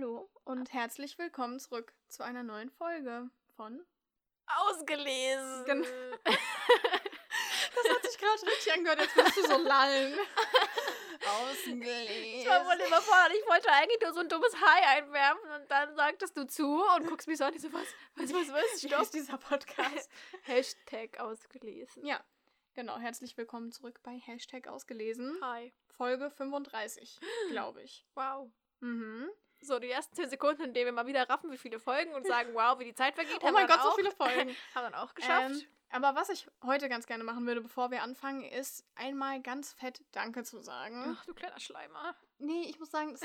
Hallo und herzlich willkommen zurück zu einer neuen Folge von Ausgelesen. Gen das hat sich gerade richtig angehört, als würdest du so lallen. Ich war wohl überfordert. Ich wollte eigentlich nur so ein dummes Hi einwerfen und dann sagtest du zu und guckst mich so an. Ich so, was, was, was, was? Wie heißt dieser Podcast? Hashtag ausgelesen. Ja, genau. Herzlich willkommen zurück bei Hashtag ausgelesen. Hi. Folge 35, glaube ich. Wow. Mhm. So, die ersten 10 Sekunden, in denen wir mal wieder raffen, wie viele Folgen und sagen, wow, wie die Zeit vergeht. Oh haben mein Gott, so auch, viele Folgen. haben wir dann auch geschafft. Ähm, aber was ich heute ganz gerne machen würde, bevor wir anfangen, ist einmal ganz fett Danke zu sagen. Ach, du kleiner Schleimer. Nee, ich muss sagen,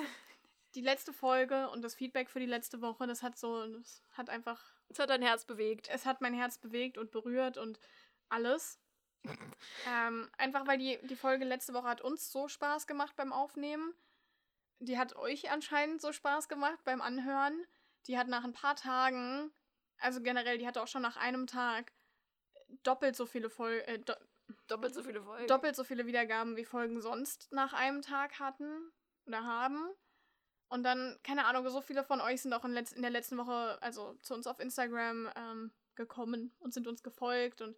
die letzte Folge und das Feedback für die letzte Woche, das hat so, das hat einfach, Es hat dein Herz bewegt. es hat mein Herz bewegt und berührt und alles. ähm, einfach weil die, die Folge letzte Woche hat uns so Spaß gemacht beim Aufnehmen. Die hat euch anscheinend so Spaß gemacht beim Anhören. Die hat nach ein paar Tagen, also generell, die hatte auch schon nach einem Tag doppelt so viele Folgen, äh, do Doppelt so viele Folgen. doppelt so viele Wiedergaben wie Folgen sonst nach einem Tag hatten oder haben. Und dann, keine Ahnung, so viele von euch sind auch in, letz in der letzten Woche, also zu uns auf Instagram ähm, gekommen und sind uns gefolgt und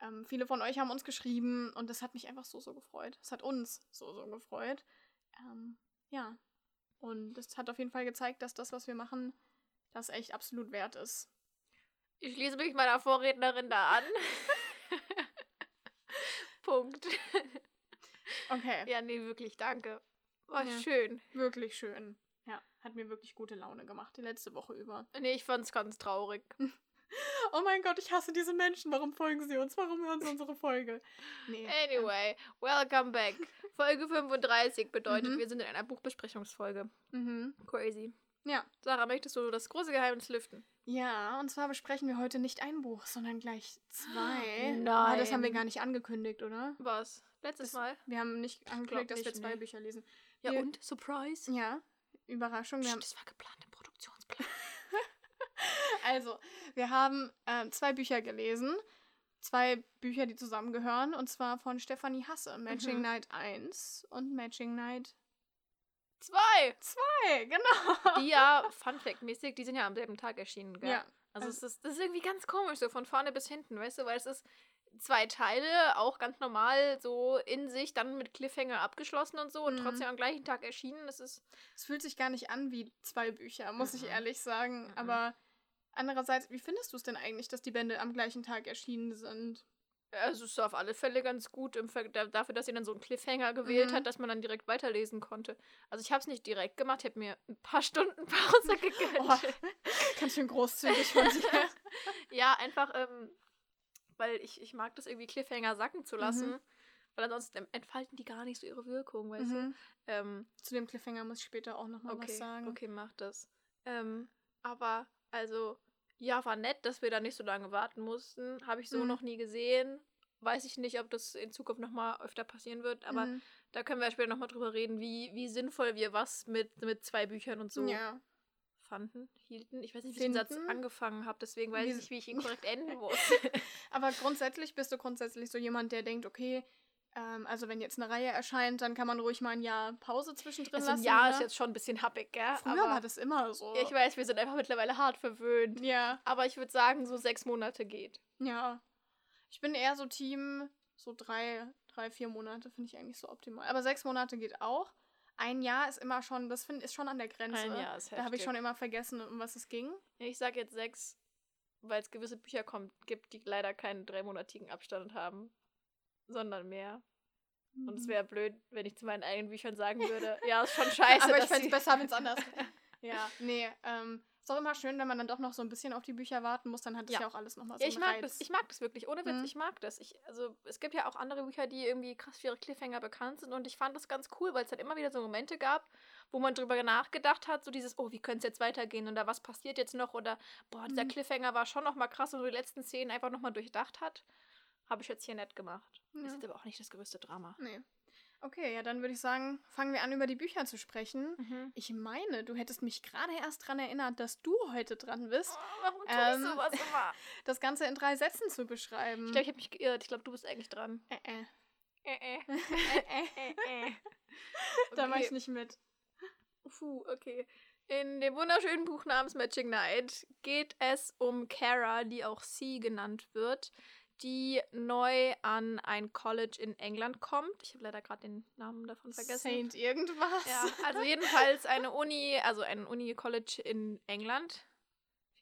ähm, viele von euch haben uns geschrieben und das hat mich einfach so, so gefreut. Es hat uns so, so gefreut. Ähm, ja. Und das hat auf jeden Fall gezeigt, dass das, was wir machen, das echt absolut wert ist. Ich schließe mich meiner Vorrednerin da an. Punkt. Okay. Ja, nee, wirklich, danke. War Ja. schön. Wirklich schön. Ja, hat mir wirklich gute Laune gemacht, die letzte Woche über. Nee, ich fand's ganz traurig. Oh mein Gott, ich hasse diese Menschen. Warum folgen sie uns? Warum hören sie unsere Folge? Nee. Anyway, welcome back. Folge 35 bedeutet, Mhm. wir sind in einer Buchbesprechungsfolge. Mhm. Crazy. Ja. Sarah, möchtest du das große Geheimnis lüften? Ja, und zwar besprechen wir heute nicht ein Buch, sondern gleich zwei. Nein. Ah, das haben wir gar nicht angekündigt, oder? Was? Letztes Das- Mal? Wir haben nicht angekündigt, dass wir zwei nee. Bücher lesen. Ja, wir- und? Surprise? Ja, Überraschung. Wir Psst, haben, das war geplant im. Also, wir haben äh, zwei Bücher gelesen. Zwei Bücher, die zusammengehören. Und zwar von Stefanie Hasse. Matching Mhm. Night 1 und Matching Night Zwei! 2. Genau. Die ja, Fun Fact-mäßig, die sind ja am selben Tag erschienen, gell? Ja. Also, also- es ist, das ist irgendwie ganz komisch, so von vorne bis hinten, weißt du, weil es ist zwei Teile, auch ganz normal so in sich, dann mit Cliffhanger abgeschlossen und so und Mhm. trotzdem am gleichen Tag erschienen. Das ist. Es fühlt sich gar nicht an wie zwei Bücher, muss ich Mhm. ehrlich sagen. Mhm. Aber andererseits, wie findest du es denn eigentlich, dass die Bände am gleichen Tag erschienen sind? Also es ist auf alle Fälle ganz gut dafür, dass sie dann so einen Cliffhanger gewählt Mhm. hat, dass man dann direkt weiterlesen konnte. Also ich habe es nicht direkt gemacht, ich habe mir ein paar Stunden Pause gegönnt. Oh, ganz schön großzügig von dir. Ja, einfach, ähm, weil ich, ich mag das irgendwie Cliffhanger sacken zu lassen. Mhm. Weil ansonsten entfalten die gar nicht so ihre Wirkung, weißt du? Mhm. Ähm, Zu dem Cliffhanger muss ich später auch nochmal okay, was sagen. okay, mach das. Ähm, aber, also, ja, war nett, dass wir da nicht so lange warten mussten. Habe ich so Mhm. noch nie gesehen. Weiß ich nicht, ob das in Zukunft nochmal öfter passieren wird, aber Mhm. da können wir später nochmal drüber reden, wie, wie sinnvoll wir was mit, mit zwei Büchern und so Ja. fanden, hielten. Ich weiß nicht, wie ich den Satz angefangen habe, deswegen weiß ich nicht, wie ich ihn korrekt enden muss. Aber grundsätzlich bist du grundsätzlich so jemand, der denkt, okay, ähm, also wenn jetzt eine Reihe erscheint, dann kann man ruhig mal ein Jahr Pause zwischendrin also ein lassen. Jahr oder? ist jetzt schon ein bisschen happig, gell? Früher aber war das immer so. Ja, ich weiß, wir sind einfach mittlerweile hart verwöhnt. Ja, Aber ich würde sagen, so sechs Monate geht. ja. Ich bin eher so Team, so drei, drei, vier Monate finde ich eigentlich so optimal. Aber sechs Monate geht auch. Ein Jahr ist immer schon, das find, ist schon an der Grenze. Ein Jahr ist Da habe ich heftig. schon immer vergessen, um was es ging. Ich sag jetzt sechs, weil es gewisse Bücher kommt, gibt, die leider keinen dreimonatigen Abstand haben, sondern mehr. Und es wäre blöd, wenn ich zu meinen eigenen Büchern sagen würde, ja, ist schon scheiße. Aber ich fände es besser, wenn es anders Ja, nee, ähm, ist auch immer schön, wenn man dann doch noch so ein bisschen auf die Bücher warten muss, dann hat das ja, Ja. auch alles nochmal so Ja, ich mag Reiz. das. Ich mag das wirklich. Ohne Witz, Mhm. ich mag das. Ich, also, es gibt ja auch andere Bücher, die irgendwie krass für ihre Cliffhanger bekannt sind. Und ich fand das ganz cool, weil es halt immer wieder so Momente gab, wo man drüber nachgedacht hat, so dieses, oh, wie könnte es jetzt weitergehen? Oder was passiert jetzt noch? Oder, boah, dieser Mhm. Cliffhanger war schon nochmal krass und so die letzten Szenen einfach nochmal durchdacht hat. Habe ich jetzt hier nett gemacht. Ja. Ist jetzt aber auch nicht das größte Drama. Nee. Okay, ja, dann würde ich sagen, fangen wir an, über die Bücher zu sprechen. Mhm. Ich meine, du hättest mich gerade erst daran erinnert, dass du heute dran bist, Oh, warum tue Ähm, ich sowas immer? das Ganze in drei Sätzen zu beschreiben. Ich glaube, ich habe mich geirrt. Ich glaube, du bist eigentlich dran. äh, äh. Äh, äh. äh, äh. Äh. Da mache ich nicht mit. Puh, okay. In dem wunderschönen Buch namens Magic Night geht es um Kara, die auch C genannt wird, die neu an ein College in England kommt. Ich habe leider gerade den Namen davon vergessen. Saint irgendwas. Ja, also jedenfalls eine Uni, also ein Uni-College in England.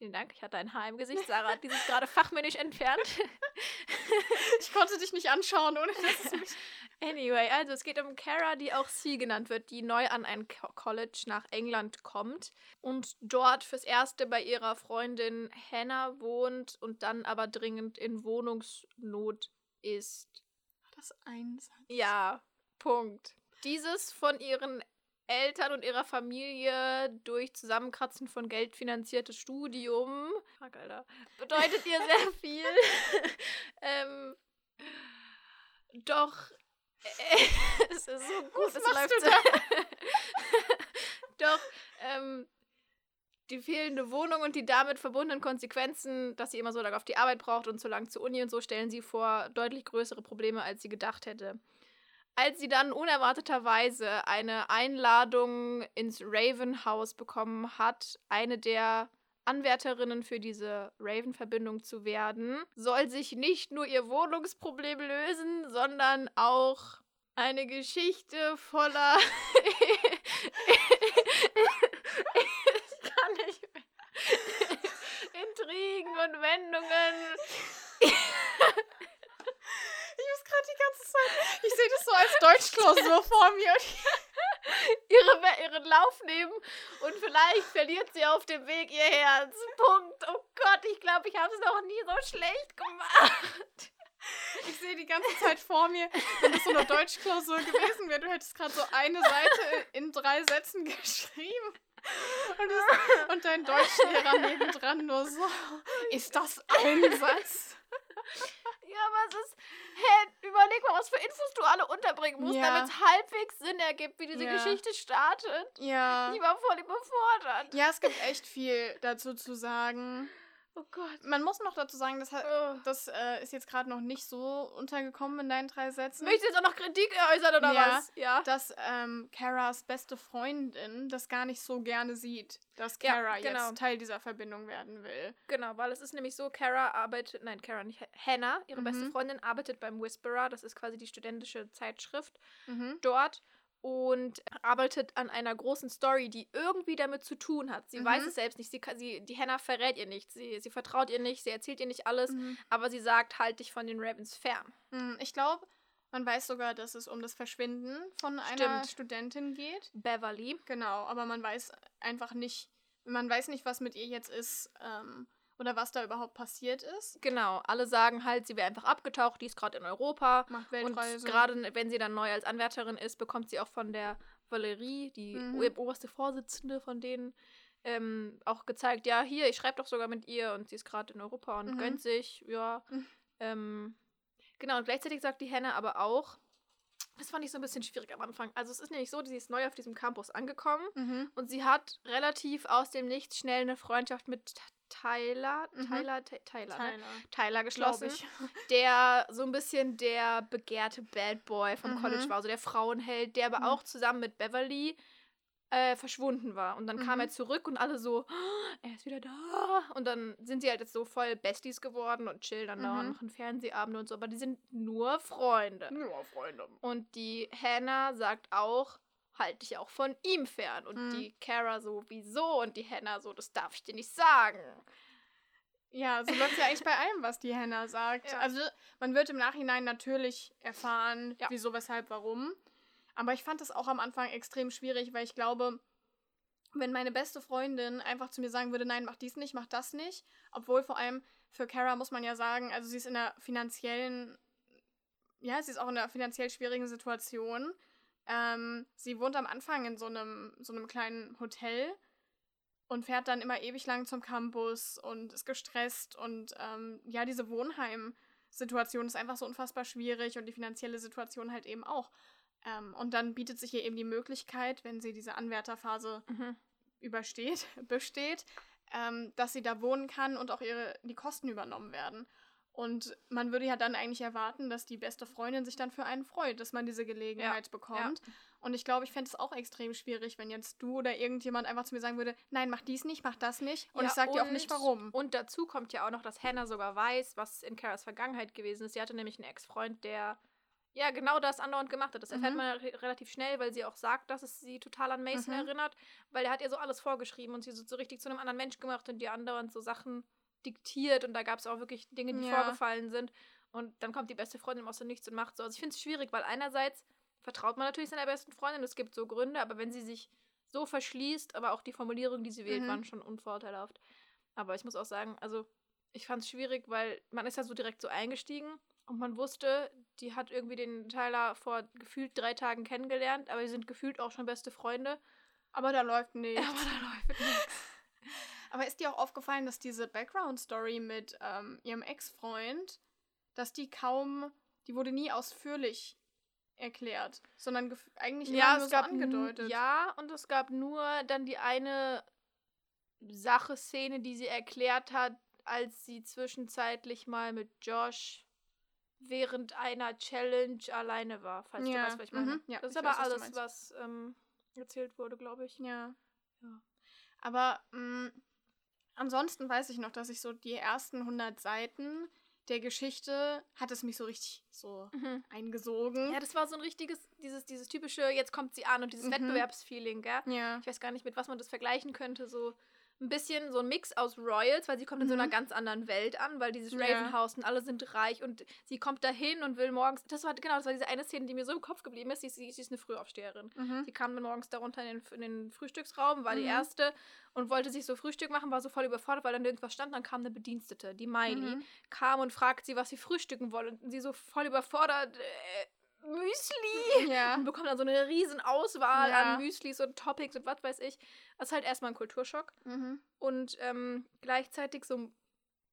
Vielen Dank, ich hatte ein Haar im Gesicht. Sarah hat dieses gerade fachmännisch entfernt. ich konnte dich nicht anschauen, ohne dass es mich Anyway, also es geht um Kara, die auch C genannt wird, die neu an ein College nach England kommt und dort fürs Erste bei ihrer Freundin Hannah wohnt und dann aber dringend in Wohnungsnot ist. Das Einsatz. Ja, Punkt. Dieses von ihren Eltern und ihrer Familie durch Zusammenkratzen von Geld finanziertes Studium, fuck, Alter, bedeutet ihr sehr viel. ähm, doch es ist so gut, es läuft. Doch, ähm, die fehlende Wohnung und die damit verbundenen Konsequenzen, dass sie immer so lange auf die Arbeit braucht und so lange zur Uni und so, stellen sie vor deutlich größere Probleme, als sie gedacht hätte. Als sie dann unerwarteterweise eine Einladung ins Raven House bekommen hat, eine der Anwärterinnen für diese Raven-Verbindung zu werden, soll sich nicht nur ihr Wohnungsproblem lösen, sondern auch eine Geschichte voller. ich kann nicht mehr. Intrigen und Wendungen. Ich muss Ich sehe das so als Deutschklausur vor mir. ihre, ihren Lauf nehmen und vielleicht verliert sie auf dem Weg ihr Herz. Punkt. Oh Gott, ich glaube, ich habe es noch nie so schlecht gemacht. Ich sehe die ganze Zeit vor mir, wenn das so eine Deutschklausur gewesen wäre, du hättest gerade so eine Seite in drei Sätzen geschrieben. Und, das, und dein Deutschlehrer nebendran nur so, ist das ein Satz? Ja, aber es ist. Was für Infos du alle unterbringen musst, ja. damit es halbwegs Sinn ergibt, wie diese ja. Geschichte startet. Ja. Ich war voll überfordert. Ja, es gibt echt viel dazu zu sagen. Oh Gott. Man muss noch dazu sagen, das, hat, oh. das äh, ist jetzt gerade noch nicht so untergekommen in deinen drei Sätzen. Möchtest du jetzt auch noch Kritik äußern oder ja, was? Ja. Dass ähm, Karas beste Freundin das gar nicht so gerne sieht, dass Kara ja, genau. jetzt Teil dieser Verbindung werden will. Genau, weil es ist nämlich so, Kara arbeitet, nein, Kara nicht, Hannah, ihre mhm. beste Freundin, arbeitet beim Whisperer, das ist quasi die studentische Zeitschrift mhm. dort und arbeitet an einer großen Story, die irgendwie damit zu tun hat. Sie mhm. weiß es selbst nicht. Sie, sie, die Hannah verrät ihr nicht. Sie, sie vertraut ihr nicht. Sie erzählt ihr nicht alles. Mhm. Aber sie sagt, halt dich von den Ravens fern. Mhm. Ich glaube, man weiß sogar, dass es um das Verschwinden von Stimmt. einer Studentin geht. Beverly. Genau, aber man weiß einfach nicht, man weiß nicht, was mit ihr jetzt ist. Ähm, oder was da überhaupt passiert ist. Genau, alle sagen halt, sie wäre einfach abgetaucht, die ist gerade in Europa. Macht Weltreise. Und gerade wenn sie dann neu als Anwärterin ist, bekommt sie auch von der Valerie, die mhm. oberste Vorsitzende von denen, ähm, auch gezeigt, ja, hier, ich schreibe doch sogar mit ihr und sie ist gerade in Europa und mhm. gönnt sich, ja. Mhm. Ähm, genau, und gleichzeitig sagt die Henne aber auch, das fand ich so ein bisschen schwierig am Anfang. Also es ist nämlich so, sie ist neu auf diesem Campus angekommen mhm. und sie hat relativ aus dem Nichts schnell eine Freundschaft mit Tyler, mhm. Tyler, Tyler, Tyler, ne? Tyler geschlossen, der so ein bisschen der begehrte Bad Boy vom mhm. College war, also der Frauenheld, der aber mhm. auch zusammen mit Beverly äh, verschwunden war. Und dann kam er mhm. zurück und alle so, oh, er ist wieder da. Und dann sind sie halt jetzt so voll Besties geworden und chillen dann da und mhm. machen Fernsehabende und so. Aber die sind nur Freunde. Nur Freunde. Und die Hannah sagt auch, halte dich auch von ihm fern. Und mhm. die Kara so, wieso? Und die Hannah so, das darf ich dir nicht sagen. Ja, so läuft ja eigentlich bei allem, was die Hannah sagt. Ja. Also man wird im Nachhinein natürlich erfahren, ja. wieso, weshalb, warum. Aber ich fand das auch am Anfang extrem schwierig, weil ich glaube, wenn meine beste Freundin einfach zu mir sagen würde, nein, mach dies nicht, mach das nicht, obwohl vor allem für Kara muss man ja sagen, also sie ist in einer finanziellen, ja, sie ist auch in einer finanziell schwierigen Situation. Ähm, sie wohnt am Anfang in so einem, so einem kleinen Hotel und fährt dann immer ewig lang zum Campus und ist gestresst und ähm, ja, diese Wohnheim-Situation ist einfach so unfassbar schwierig und die finanzielle Situation halt eben auch. Ähm, und dann bietet sich ihr eben die Möglichkeit, wenn sie diese Anwärterphase mhm. übersteht, besteht, ähm, dass sie da wohnen kann und auch ihre, die Kosten übernommen werden. Und man würde ja dann eigentlich erwarten, dass die beste Freundin sich dann für einen freut, dass man diese Gelegenheit bekommt. ja. Und ich glaube, ich fände es auch extrem schwierig, wenn jetzt du oder irgendjemand einfach zu mir sagen würde, nein, mach dies nicht, mach das nicht. Und Ja, ich sag dir auch nicht warum. Und dazu kommt ja auch noch, dass Hannah sogar weiß, was in Caras Vergangenheit gewesen ist. Sie hatte nämlich einen Ex-Freund, der ja genau das andauernd gemacht hat. Das erfährt Mhm. man re relativ schnell, weil sie auch sagt, dass es sie total an Mason Mhm. erinnert, weil er hat ihr so alles vorgeschrieben und sie so, so richtig zu einem anderen Mensch gemacht und die andauernd so Sachen diktiert und da gab es auch wirklich Dinge, die Ja. vorgefallen sind. Und dann kommt die beste Freundin aus dem Nichts und macht so. Also ich finde es schwierig, weil einerseits vertraut man natürlich seiner besten Freundin, es gibt so Gründe, aber wenn sie sich so verschließt, aber auch die Formulierungen, die sie wählt, Mhm. waren schon unvorteilhaft. Aber ich muss auch sagen, also ich fand es schwierig, weil man ist ja so direkt so eingestiegen und man wusste, die hat irgendwie den Tyler vor gefühlt drei Tagen kennengelernt, aber sie sind gefühlt auch schon beste Freunde. Aber da läuft nichts. Aber da läuft nichts. Aber ist dir auch aufgefallen, dass diese Background-Story mit ähm, ihrem Ex-Freund, dass die kaum, die wurde nie ausführlich erklärt, sondern eigentlich immer Ja, nur es so gab angedeutet. Ja, und es gab nur dann die eine Sache-Szene, die sie erklärt hat, als sie zwischenzeitlich mal mit Josh während einer Challenge alleine war, falls du Ja, weißt, was ich meine. mhm, ja, das ist aber weiß, was du alles, meinst. was ähm, erzählt wurde, glaube ich. Ja. Ja. Aber mh, ansonsten weiß ich noch, dass ich so die ersten 100 Seiten der Geschichte hat es mich so richtig so Mhm. eingesogen. Ja, das war so ein richtiges, dieses, dieses typische, jetzt kommt sie an und dieses Mhm. Wettbewerbsfeeling, gell? Ja. Ich weiß gar nicht, mit was man das vergleichen könnte. So ein bisschen so ein Mix aus Royals, weil sie kommt in so einer Mhm. ganz anderen Welt an, weil dieses Ja. Ravenhaus und alle sind reich und sie kommt dahin und will morgens. Das war genau, das war diese eine Szene, die mir so im Kopf geblieben ist. Sie, ist- sie, sie ist eine Frühaufsteherin. Mhm. Sie kam dann morgens darunter in den, in den Frühstücksraum, war die Mhm. erste und wollte sich so Frühstück machen, war so voll überfordert, weil dann irgendwas stand. Dann kam eine Bedienstete, die Miley, Mhm. kam und fragt sie, was sie frühstücken wollen. Und sie so voll überfordert. Äh, Müsli! Ja. und bekommt dann so eine riesen Auswahl Ja. an Müslis und Toppings und was weiß ich. Das ist halt erstmal ein Kulturschock. Mhm. Und ähm, gleichzeitig so ein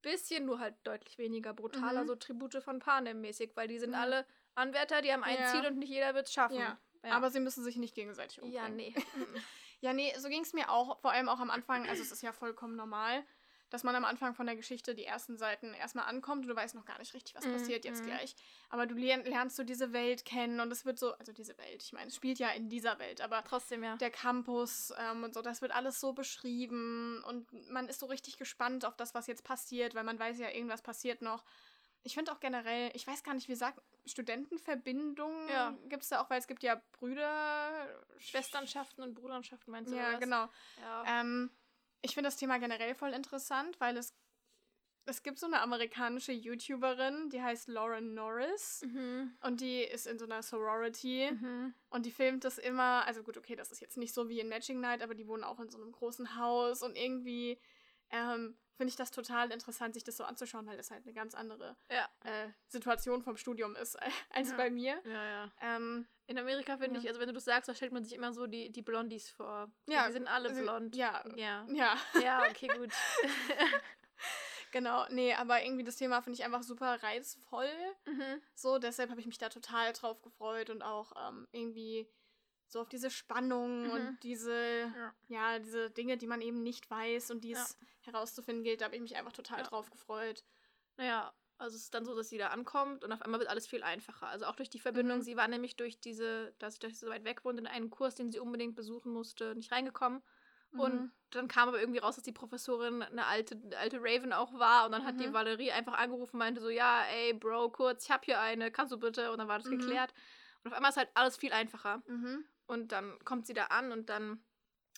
bisschen, nur halt deutlich weniger brutaler, Mhm. so Tribute von Panem mäßig, weil die sind Ja. alle Anwärter, die haben ein Ja. Ziel und nicht jeder wird es schaffen. Ja. Aber sie müssen sich nicht gegenseitig umbringen. ja, nee. Mhm. Ja, nee, so ging es mir auch, vor allem auch am Anfang, also es ist ja vollkommen normal, dass man am Anfang von der Geschichte die ersten Seiten erstmal ankommt und du weißt noch gar nicht richtig, was Mhm, passiert jetzt mhm. gleich. Aber du lern, lernst so diese Welt kennen und es wird so, also diese Welt, ich meine, es spielt ja in dieser Welt, aber Trotzdem, ja. der Campus ähm, und so, das wird alles so beschrieben und man ist so richtig gespannt auf das, was jetzt passiert, weil man weiß ja, irgendwas passiert noch. Ich finde auch generell, ich weiß gar nicht, wie sagt Studentenverbindungen Ja. gibt es da auch, weil es gibt ja Brüder, Schwesternschaften und Brudernschaften meinst du? Ja, was? genau. Ja. Ähm, ich finde das Thema generell voll interessant, weil es, es gibt so eine amerikanische YouTuberin, die heißt Lauren Norris. mhm. Und die ist in so einer Sorority Mhm. und die filmt das immer. Also gut, okay, das ist jetzt nicht so wie in Matching Night, aber die wohnen auch in so einem großen Haus und irgendwie ähm, finde ich das total interessant, sich das so anzuschauen, weil das halt eine ganz andere Ja. äh, Situation vom Studium ist äh, als Ja. bei mir. Ja, ja. Ähm, In Amerika finde ich, also wenn du das sagst, da stellt man sich immer so die, die Blondies vor. Ja, Die sind alle blond. ja. Ja. ja, Ja, okay, gut. genau. Nee, aber irgendwie das Thema finde ich einfach super reizvoll. mhm. So, deshalb habe ich mich da total drauf gefreut und auch ähm, irgendwie so auf diese Spannung Mhm. und diese, Ja. ja. diese Dinge, die man eben nicht weiß und die es herauszufinden gilt, da habe ich mich einfach total Ja. drauf gefreut. Naja, also es ist dann so, dass sie da ankommt und auf einmal wird alles viel einfacher. Also auch durch die Verbindung. Mhm. Sie war nämlich durch diese, dass sie, dass sie so weit weg wohnt, in einen Kurs, den sie unbedingt besuchen musste, nicht reingekommen. Und Mhm. dann kam aber irgendwie raus, dass die Professorin eine alte, alte Raven auch war. Und dann hat die Mhm. Valerie einfach angerufen und meinte so, ja, ey, Bro, kurz, ich hab hier eine, kannst du bitte? Und dann war das Mhm. geklärt. Und auf einmal ist halt alles viel einfacher. Mhm. Und dann kommt sie da an und dann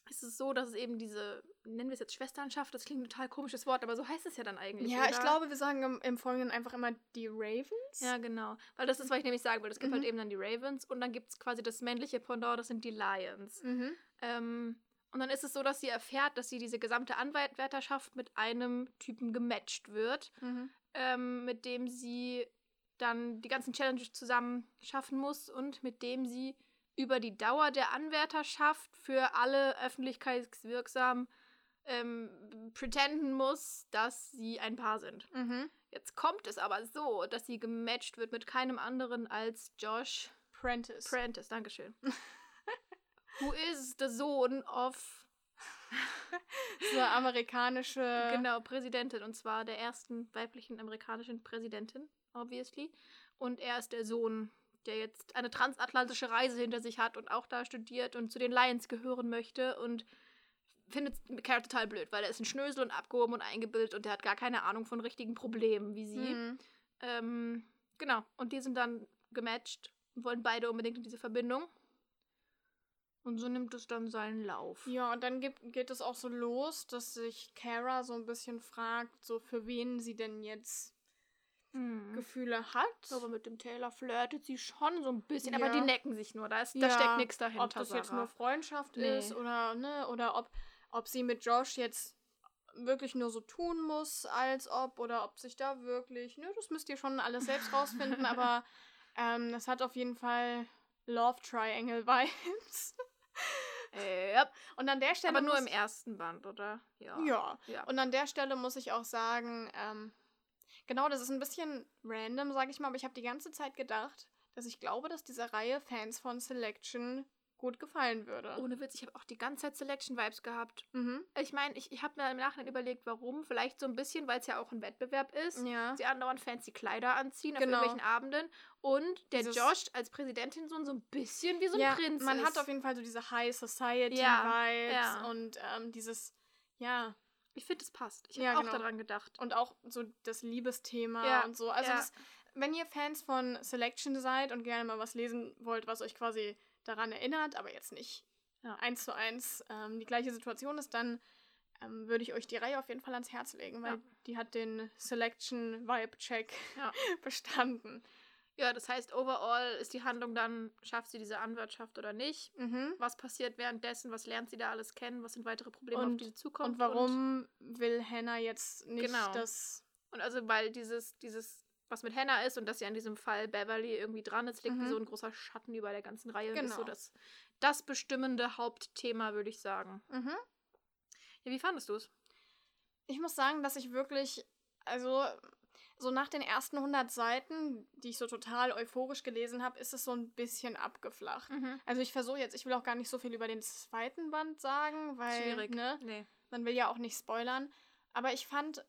ist es so, dass es eben diese, nennen wir es jetzt Schwesternschaft, das klingt ein total komisches Wort, aber so heißt es ja dann eigentlich. Ja, ich oder? glaube, wir sagen im, im Folgenden einfach immer die Ravens. Ja, genau. Weil das ist, was ich nämlich sagen will. Es gibt Mhm. halt eben dann die Ravens und dann gibt es quasi das männliche Pendant, das sind die Lions. Mhm. Ähm, und dann ist es so, dass sie erfährt, dass sie diese gesamte Anwärterschaft mit einem Typen gematcht wird, Mhm. ähm, mit dem sie dann die ganzen Challenges zusammen schaffen muss und mit dem sie über die Dauer der Anwärterschaft für alle öffentlichkeitswirksam ähm, pretenden muss, dass sie ein Paar sind. Mhm. Jetzt kommt es aber so, dass sie gematcht wird mit keinem anderen als Josh Prentice. Prentice. Dankeschön. Who is the Sohn of so amerikanische. Genau, Präsidentin. Und zwar der ersten weiblichen amerikanischen Präsidentin, obviously. Und er ist der Sohn, der jetzt eine transatlantische Reise hinter sich hat und auch da studiert und zu den Lions gehören möchte und findet Carrot total blöd, weil er ist ein Schnösel und abgehoben und eingebildet und der hat gar keine Ahnung von richtigen Problemen wie sie. Mhm. Ähm, genau. Und die sind dann gematcht und wollen beide unbedingt in diese Verbindung. Und so nimmt es dann seinen Lauf. Ja, und dann gibt, geht es auch so los, dass sich Kara so ein bisschen fragt, so für wen sie denn jetzt Mhm. Gefühle hat. Aber mit dem Taylor flirtet sie schon so ein bisschen, Ja. aber die necken sich nur. Da, ist, da Ja, steckt nichts dahinter. ob das jetzt Sarah. nur Freundschaft Nee. ist oder ne oder ob ob sie mit Josh jetzt wirklich nur so tun muss, als ob oder ob sich da wirklich ne das müsst ihr schon alles selbst rausfinden, aber ähm, das hat auf jeden Fall Love Triangle Vibes. Ja. Und an der Stelle Aber nur muss, im ersten Band, oder? Ja. ja. ja. Und an der Stelle muss ich auch sagen, ähm, genau, das ist ein bisschen random, sage ich mal, aber ich habe die ganze Zeit gedacht, dass ich glaube, dass dieser Reihe Fans von Selection gut gefallen würde. Ohne Witz, ich habe auch die ganze Zeit Selection-Vibes gehabt. Mhm. Ich meine, ich, ich habe mir im Nachhinein überlegt, warum. Vielleicht so ein bisschen, weil es ja auch ein Wettbewerb ist. Ja. Sie andauernd fancy Kleider anziehen Genau. auf irgendwelchen Abenden. Und der Dieses- Josh als Präsidentin so, ein bisschen wie so ein ja, Prinz man ist. hat auf jeden Fall so diese High Society Ja, ja. und ähm, dieses, ja, Ich finde, es passt. Ich habe Ja, auch genau. daran gedacht. und auch so das Liebesthema Ja, und so. Also ja. das, wenn ihr Fans von Selection seid und gerne mal was lesen wollt, was euch quasi daran erinnert, aber jetzt nicht eins zu eins ähm, die gleiche Situation ist, dann ähm, würde ich euch die Reihe auf jeden Fall ans Herz legen, weil die hat den Selection Vibe Check Ja. bestanden. Ja, das heißt, overall ist die Handlung dann, schafft sie diese Anwaltschaft oder nicht? Mhm. Was passiert währenddessen? Was lernt sie da alles kennen? Was sind weitere Probleme, Und- auf die sie zukommt? Und warum will Hannah jetzt nicht Genau. das Und, und also, weil dieses, dieses, was mit Hannah ist und dass ja in diesem Fall Beverly irgendwie dran ist, liegt wie Mhm. so ein großer Schatten über der ganzen Reihe und ist so Genau. das, das bestimmende Hauptthema, würde ich sagen. Mhm. Ja, wie fandest du es? Ich muss sagen, dass ich wirklich, also so nach den ersten 100 Seiten, die ich so total euphorisch gelesen habe, ist es so ein bisschen abgeflacht. Also ich versuche jetzt, ich will auch gar nicht so viel über den zweiten Band sagen, weil Schwierig. Ne, Nee. man will ja auch nicht spoilern. Aber ich fand,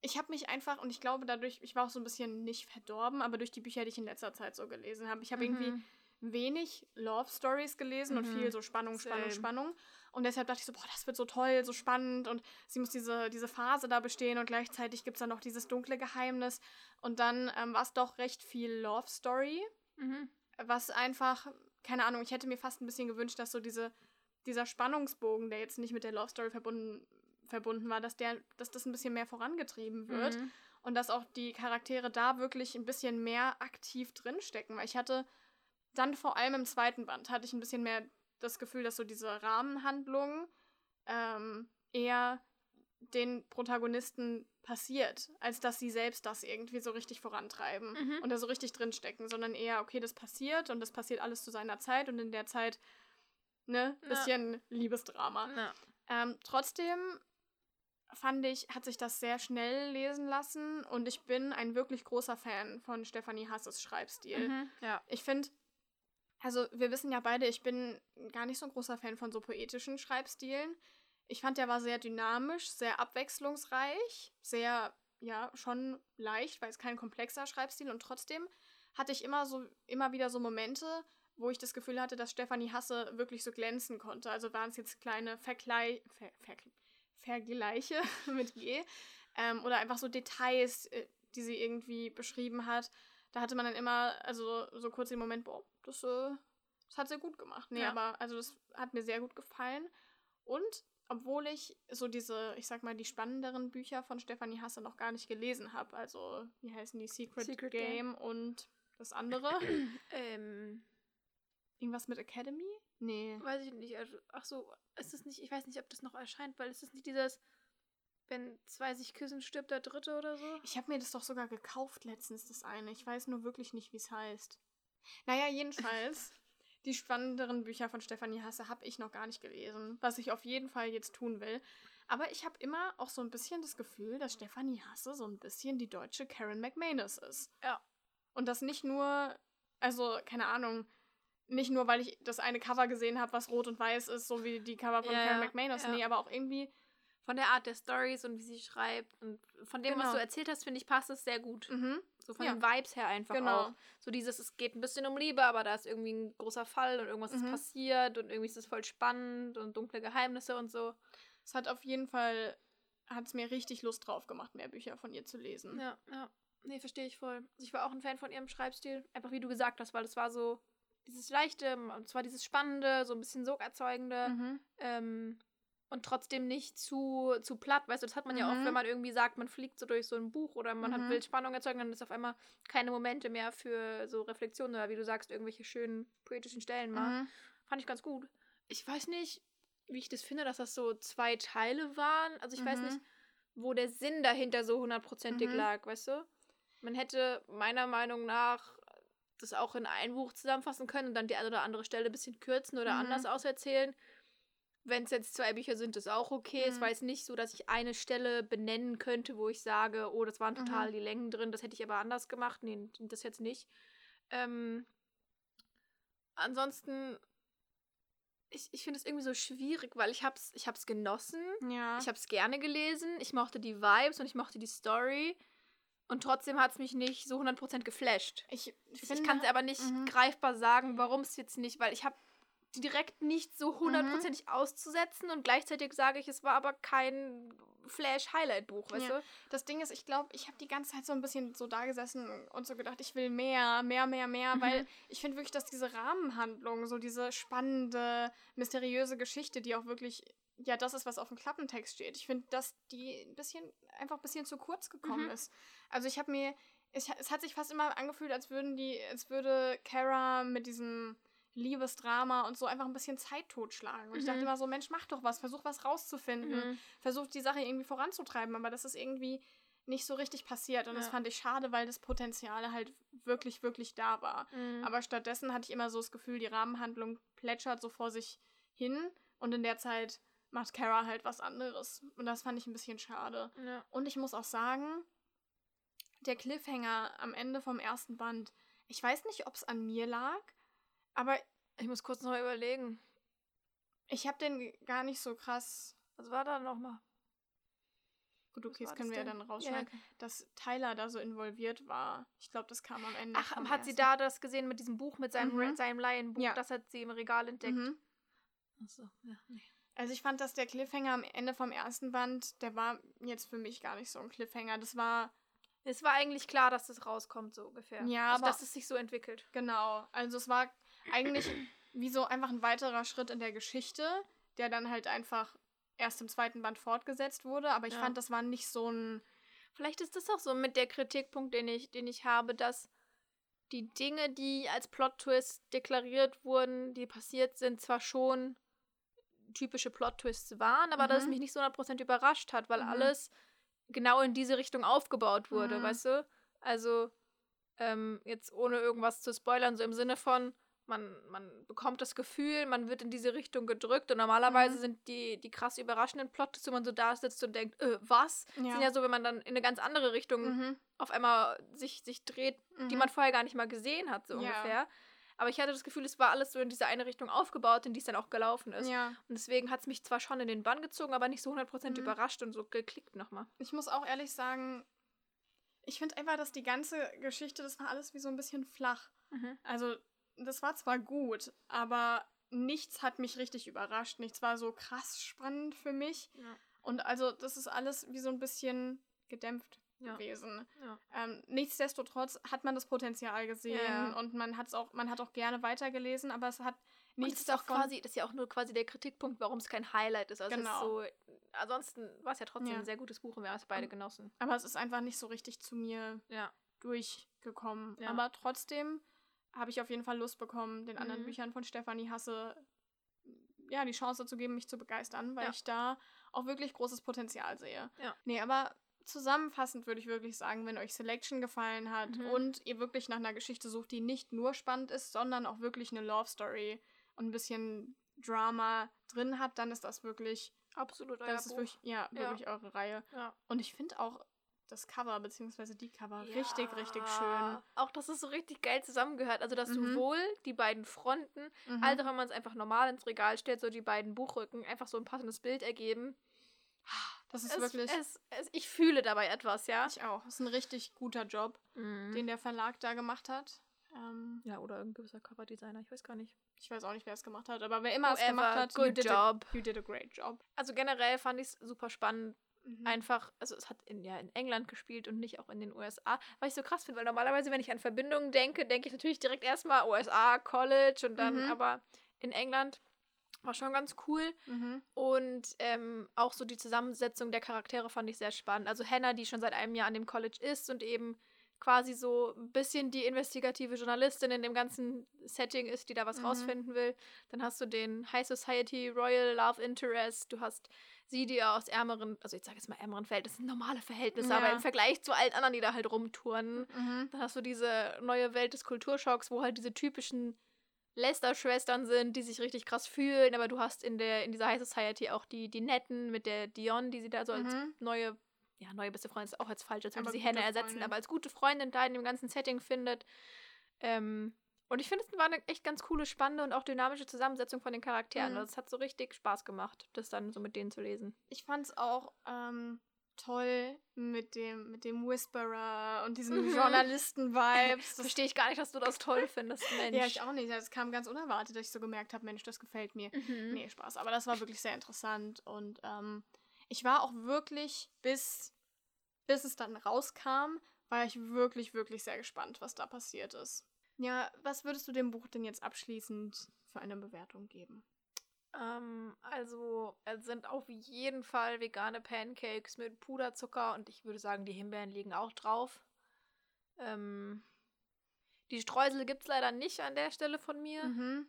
ich habe mich einfach, und ich glaube dadurch, ich war auch so ein bisschen nicht verdorben, aber durch die Bücher, die ich in letzter Zeit so gelesen habe. Ich habe irgendwie Mhm. wenig Love Stories gelesen und Mhm. viel so Spannung, Spannung, Same. Spannung. Und deshalb dachte ich so, boah, das wird so toll, so spannend und sie muss diese, diese Phase da bestehen und gleichzeitig gibt es dann noch dieses dunkle Geheimnis. Und dann ähm, war es doch recht viel Love Story, Mhm. was einfach, keine Ahnung, ich hätte mir fast ein bisschen gewünscht, dass so diese, dieser Spannungsbogen, der jetzt nicht mit der Love Story verbunden, verbunden war, dass der, dass das ein bisschen mehr vorangetrieben wird Mhm. und dass auch die Charaktere da wirklich ein bisschen mehr aktiv drinstecken. Weil ich hatte dann vor allem im zweiten Band hatte ich ein bisschen mehr das Gefühl, dass so diese Rahmenhandlung ähm, eher den Protagonisten passiert, als dass sie selbst das irgendwie so richtig vorantreiben Mhm. und da so richtig drinstecken, sondern eher, okay, das passiert und das passiert alles zu seiner Zeit und in der Zeit, ne, Ja. bisschen Liebesdrama. Ja. Ähm, trotzdem fand ich, hat sich das sehr schnell lesen lassen und ich bin ein wirklich großer Fan von Stefanie Hasses Schreibstil. Mhm. Ja. Ich finde, also wir wissen ja beide, ich bin gar nicht so ein großer Fan von so poetischen Schreibstilen. Ich fand, der war sehr dynamisch, sehr abwechslungsreich, sehr, ja, schon leicht, weil es kein komplexer Schreibstil und trotzdem hatte ich immer so, immer wieder so Momente, wo ich das Gefühl hatte, dass Stefanie Hasse wirklich so glänzen konnte. Also waren es jetzt kleine Verglei Ver Ver Vergleiche mit G ähm, oder einfach so Details, äh, die sie irgendwie beschrieben hat. Da hatte man dann immer, also so kurz den Moment, boah, das, äh, das hat sehr gut gemacht. Nee, Ja. aber also das hat mir sehr gut gefallen. Und obwohl ich so diese, ich sag mal, die spannenderen Bücher von Stefanie Hasse noch gar nicht gelesen habe, also wie heißen die Secret, Secret Game, Game. und das andere, Ähm, irgendwas mit Academy? Nee. weiß ich nicht. Also, ach so, ist es nicht, ich weiß nicht, ob das noch erscheint, weil ist es nicht dieses, wenn zwei sich küssen, stirbt der dritte oder so? Ich habe mir das doch sogar gekauft letztens, das eine. Ich weiß nur wirklich nicht, wie es heißt. Naja, jedenfalls, die spannenderen Bücher von Stefanie Hasse habe ich noch gar nicht gelesen, was ich auf jeden Fall jetzt tun will. Aber ich habe immer auch so ein bisschen das Gefühl, dass Stefanie Hasse so ein bisschen die deutsche Karen McManus ist. Ja. Und das nicht nur, also keine Ahnung, nicht nur, weil ich das eine Cover gesehen habe, was rot und weiß ist, so wie die Cover von Ja, Karen McManus, ja. nee, aber auch irgendwie von der Art der Stories und wie sie schreibt und von dem, was Genau. du erzählt hast, finde ich, passt es sehr gut. Mhm. So von Ja. den Vibes her einfach Genau. auch. So dieses, es geht ein bisschen um Liebe, aber da ist irgendwie ein großer Fall und irgendwas ist Mhm. passiert und irgendwie ist es voll spannend und dunkle Geheimnisse und so. Es hat auf jeden Fall, hat es mir richtig Lust drauf gemacht, mehr Bücher von ihr zu lesen. Ja, ja. Nee, verstehe ich voll. Also ich war auch ein Fan von ihrem Schreibstil. Einfach wie du gesagt hast, weil es war so dieses Leichte, und zwar dieses Spannende, so ein bisschen Sogerzeugende. Mhm. Ähm, und trotzdem nicht zu, zu platt. Weißt du, das hat man ja oft, Mhm. wenn man irgendwie sagt, man fliegt so durch so ein Buch oder man hat Mhm. will Spannung erzeugen, dann ist auf einmal keine Momente mehr für so Reflexionen oder wie du sagst, irgendwelche schönen poetischen Stellen mal. Mhm. Fand ich ganz gut. Ich weiß nicht, wie ich das finde, dass das so zwei Teile waren. Also ich weiß Mhm. nicht, wo der Sinn dahinter so hundertprozentig Mhm. lag, weißt du? Man hätte meiner Meinung nach das auch in ein Buch zusammenfassen können und dann die eine oder andere Stelle ein bisschen kürzen oder Mhm. anders auserzählen. Wenn es jetzt zwei Bücher sind, ist auch okay. Es Mhm. war jetzt nicht so, dass ich eine Stelle benennen könnte, wo ich sage, oh, das waren Mhm. total die Längen drin, das hätte ich aber anders gemacht. Nee, das jetzt nicht. Ähm, ansonsten, ich, ich finde es irgendwie so schwierig, weil ich hab's, ich hab's genossen. Ja. Ich habe es gerne gelesen. Ich mochte die Vibes und ich mochte die Story. Und trotzdem hat es mich nicht so 100% geflasht. ich, Ich, finde, kann es aber nicht Mhm. greifbar sagen, warum es jetzt nicht, weil ich habe direkt nicht so Mhm. hundertprozentig auszusetzen und gleichzeitig sage ich, es war aber kein Flash-Highlight-Buch, weißt Ja. du? Das Ding ist, ich glaube, ich habe die ganze Zeit so ein bisschen so da gesessen und so gedacht, ich will mehr, mehr, mehr, mehr, Mhm. weil ich finde wirklich, dass diese Rahmenhandlung, so diese spannende, mysteriöse Geschichte, die auch wirklich, ja, das ist, was auf dem Klappentext steht. Ich finde, dass die ein bisschen, einfach ein bisschen zu kurz gekommen Mhm. ist. Also ich habe mir, ich, es hat sich fast immer angefühlt, als würden die, als würde Kara mit diesem Liebesdrama und so einfach ein bisschen Zeit totschlagen. Und ich dachte Mhm. immer so, Mensch, mach doch was, versuch was rauszufinden versucht, die Sache irgendwie voranzutreiben, aber das ist irgendwie nicht so richtig passiert. Und das Ja. fand ich schade, weil das Potenzial halt wirklich, wirklich da war. Mhm. Aber stattdessen hatte ich immer so das Gefühl, die Rahmenhandlung plätschert so vor sich hin und in der Zeit macht Kara halt was anderes. Und das fand ich ein bisschen schade. ja. Und ich muss auch sagen, der Cliffhanger am Ende vom ersten Band, ich weiß nicht, ob es an mir lag, aber Ich muss kurz noch überlegen. ich habe den gar nicht so krass. Was war da nochmal? Gut, okay, das können wir ja dann rausschneiden. rausschneiden. dass Tyler da so involviert war. Ich glaube, das kam am Ende. Ach, hat sie da das gesehen mit diesem Buch, mit seinem, Mhm. Seinem Laienbuch? Ja. Das hat sie im Regal entdeckt. Mhm. Achso, ja, nee. Also ich fand, dass der Cliffhanger am Ende vom ersten Band, der war jetzt für mich gar nicht so ein Cliffhanger. Das war, Es war eigentlich klar, dass das rauskommt, so ungefähr. Ja, also, aber- dass es sich so entwickelt. genau, also es war eigentlich wie so einfach ein weiterer Schritt in der Geschichte, der dann halt einfach erst im zweiten Band fortgesetzt wurde. Aber ich Ja. fand, das war nicht so ein... Vielleicht ist das auch so mit der Kritikpunkt, den ich, den ich habe, dass die Dinge, die als Plot-Twist deklariert wurden, die passiert sind, zwar schon typische Plot-Twists waren, aber dass es Mhm. mich nicht so 100% überrascht hat, weil Mhm. alles genau in diese Richtung aufgebaut wurde, Mhm. weißt du? Also, ähm, jetzt ohne irgendwas zu spoilern, so im Sinne von, man, man bekommt das Gefühl, man wird in diese Richtung gedrückt und normalerweise Mhm. sind die, die krass überraschenden Plots, wo man so da sitzt und denkt, äh, was? Ja. Sind ja so, wenn man dann in eine ganz andere Richtung Mhm. auf einmal sich, sich dreht, die Mhm. man vorher gar nicht mal gesehen hat, so Ja. ungefähr. Aber ich hatte das Gefühl, es war alles so in diese eine Richtung aufgebaut, in die es dann auch gelaufen ist. Ja, Und deswegen hat es mich zwar schon in den Bann gezogen, aber nicht so 100% Mhm. überrascht und so geklickt nochmal. ich muss auch ehrlich sagen, ich finde einfach, dass die ganze Geschichte, das war alles wie so ein bisschen flach. Also, das war zwar gut, aber nichts hat mich richtig überrascht. Nichts war so krass spannend für mich. Ja. Und also, das ist alles wie so ein bisschen gedämpft Ja. gewesen. Ja. Ähm, nichtsdestotrotz hat man das Potenzial gesehen und man hat's auch, man hat auch gerne weitergelesen, aber es hat nichts das ist auch davon- quasi, das ist ja auch nur quasi der Kritikpunkt, warum es kein Highlight ist. Also Genau. es ist so, ansonsten war es ja trotzdem ein sehr gutes Buch und wir haben es beide Und- genossen. Aber es ist einfach nicht so richtig zu mir Ja. durchgekommen. Aber trotzdem habe ich auf jeden Fall Lust bekommen, den anderen Mhm. Büchern von Stefanie Hasse ja, die Chance zu geben, mich zu begeistern, weil Ja. ich da auch wirklich großes Potenzial sehe. Ja. Nee, aber zusammenfassend würde ich wirklich sagen, wenn euch Selection gefallen hat Mhm. und ihr wirklich nach einer Geschichte sucht, die nicht nur spannend ist, sondern auch wirklich eine Love Story und ein bisschen Drama drin hat, dann ist das wirklich, Absolut euer das ist Buch. wirklich, ja, Ja. wirklich eure Reihe. ja. Und ich finde auch das Cover, beziehungsweise die Cover, richtig, richtig schön. Ja. Auch, dass es so richtig geil zusammengehört. Also, dass Mhm. sowohl die beiden Fronten, Mhm. als auch wenn man es einfach normal ins Regal stellt, so die beiden Buchrücken, einfach so ein passendes Bild ergeben. Das ist Es, wirklich. es, es, ich fühle dabei etwas, ja. ich auch. Das ist ein richtig guter Job, Mhm. den der Verlag da gemacht hat. Ähm, Ja, oder ein gewisser Coverdesigner, ich weiß gar nicht. ich weiß auch nicht, wer es gemacht hat, aber wer immer es gemacht hat, good you did, job. A, you did a great job. Also generell fand ich es super spannend. Mhm. Einfach, also es hat in, ja, in England gespielt und nicht auch in den USA. Was ich so krass finde, weil normalerweise, wenn ich an Verbindungen denke, denke ich natürlich direkt erstmal USA, College und dann, Mhm. aber in England war schon ganz cool. Mhm. Und ähm, auch so die Zusammensetzung der Charaktere fand ich sehr spannend. Also Hannah, die schon seit einem Jahr an dem College ist und eben quasi so ein bisschen die investigative Journalistin in dem ganzen Setting ist, die da was Mhm. rausfinden will. Dann hast du den High Society Royal Love Interest. Du hast sie, die aus ärmeren, also ich sage jetzt mal ärmeren Verhältnissen, normale Verhältnisse, aber Ja. im Vergleich zu allen anderen, die da halt rumtouren. Mhm. Dann hast du diese neue Welt des Kulturschocks, wo halt diese typischen Lester-Schwestern sind, die sich richtig krass fühlen, aber du hast in der in dieser High Society auch die, die Netten mit der Dion, die sie da so als Mhm. neue, ja, neue beste Freundin ist auch als falsch, als würde Aber sie Hannah ersetzen, aber als gute Freundin da in dem ganzen Setting findet. Ähm, und ich finde, es war eine echt ganz coole, spannende und auch dynamische Zusammensetzung von den Charakteren. Mhm. Also es hat so richtig Spaß gemacht, das dann so mit denen zu lesen. Ich fand es auch ähm, toll mit dem, mit dem Whisperer und diesen Mhm. Journalisten-Vibes. Verstehe ich gar nicht, dass du das toll findest, Mensch. Ja, ich auch nicht. Das kam ganz unerwartet, dass ich so gemerkt habe, Mensch, das gefällt mir. Mhm. Nee, Spaß. Aber das war wirklich sehr interessant. Und ähm, ich war auch wirklich, bis, bis es dann rauskam, war ich wirklich, wirklich sehr gespannt, was da passiert ist. Ja, was würdest du dem Buch denn jetzt abschließend für eine Bewertung geben? Ähm, also, es sind auf jeden Fall vegane Pancakes mit Puderzucker und ich würde sagen, die Himbeeren liegen auch drauf. Ähm, die Streusel gibt es leider nicht an der Stelle von mir, Mhm.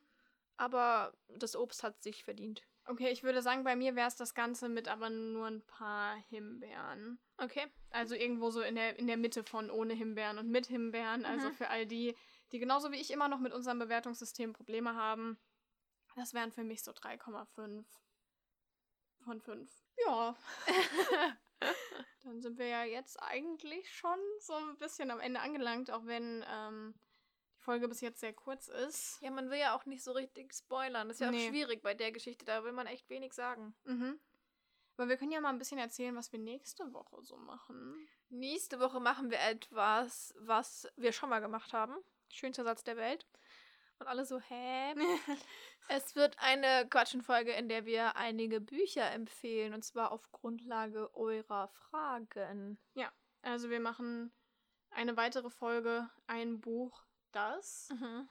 aber das Obst hat sich verdient. Okay, ich würde sagen, bei mir wäre es das Ganze mit aber nur ein paar Himbeeren. Okay. Also irgendwo so in der, in der Mitte von ohne Himbeeren und mit Himbeeren. Also Mhm. für all die, die genauso wie ich immer noch mit unserem Bewertungssystem Probleme haben. Das wären für mich so 3,5 von 5. Ja. Dann sind wir ja jetzt eigentlich schon so ein bisschen am Ende angelangt, auch wenn ähm, die Folge bis jetzt sehr kurz ist. Ja, man will ja auch nicht so richtig spoilern. Das ist ja Nee. auch schwierig bei der Geschichte, da will man echt wenig sagen. Mhm. Aber wir können ja mal ein bisschen erzählen, was wir nächste Woche so machen. Nächste Woche machen wir etwas, was wir schon mal gemacht haben. Schönster Satz der Welt. Und alle so, hä? Es wird eine Quatschenfolge, in der wir einige Bücher empfehlen. Und zwar auf Grundlage eurer Fragen. Also wir machen eine weitere Folge, ein Buch, das. Mhm.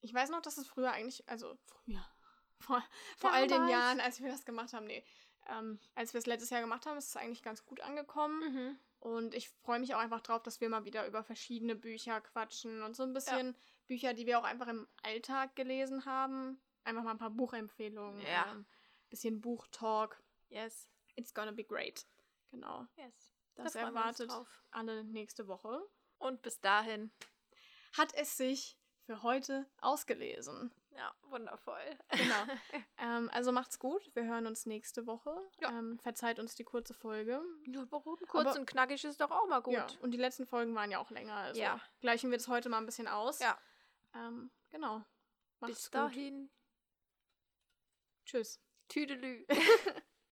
Ich weiß noch, dass es früher eigentlich, also früher, vor, vor all den. Jahren, als wir das gemacht haben, nee, ähm, als wir es letztes Jahr gemacht haben, ist es eigentlich ganz gut angekommen. Mhm. Und ich freue mich auch einfach drauf, dass wir mal wieder über verschiedene Bücher quatschen und so ein bisschen Bücher, die wir auch einfach im Alltag gelesen haben. Einfach mal ein paar Buchempfehlungen. Ja. Ähm, bisschen Buchtalk. Yes. It's gonna be great. Genau. Yes. Das Da erwartet alle nächste Woche. Und bis dahin. Hat es sich für heute ausgelesen. Ja, wundervoll. Genau. ähm, also macht's gut. Wir hören uns nächste Woche. Ja. Ähm, verzeiht uns die kurze Folge. Ja, warum? Kurz Aber- und knackig ist doch auch mal gut. Ja. Und die letzten Folgen waren ja auch länger. Also Ja. gleichen wir das heute mal ein bisschen aus. Ja. Ähm, genau. Macht's Bis gut. dahin. Tschüss. Tüdelü.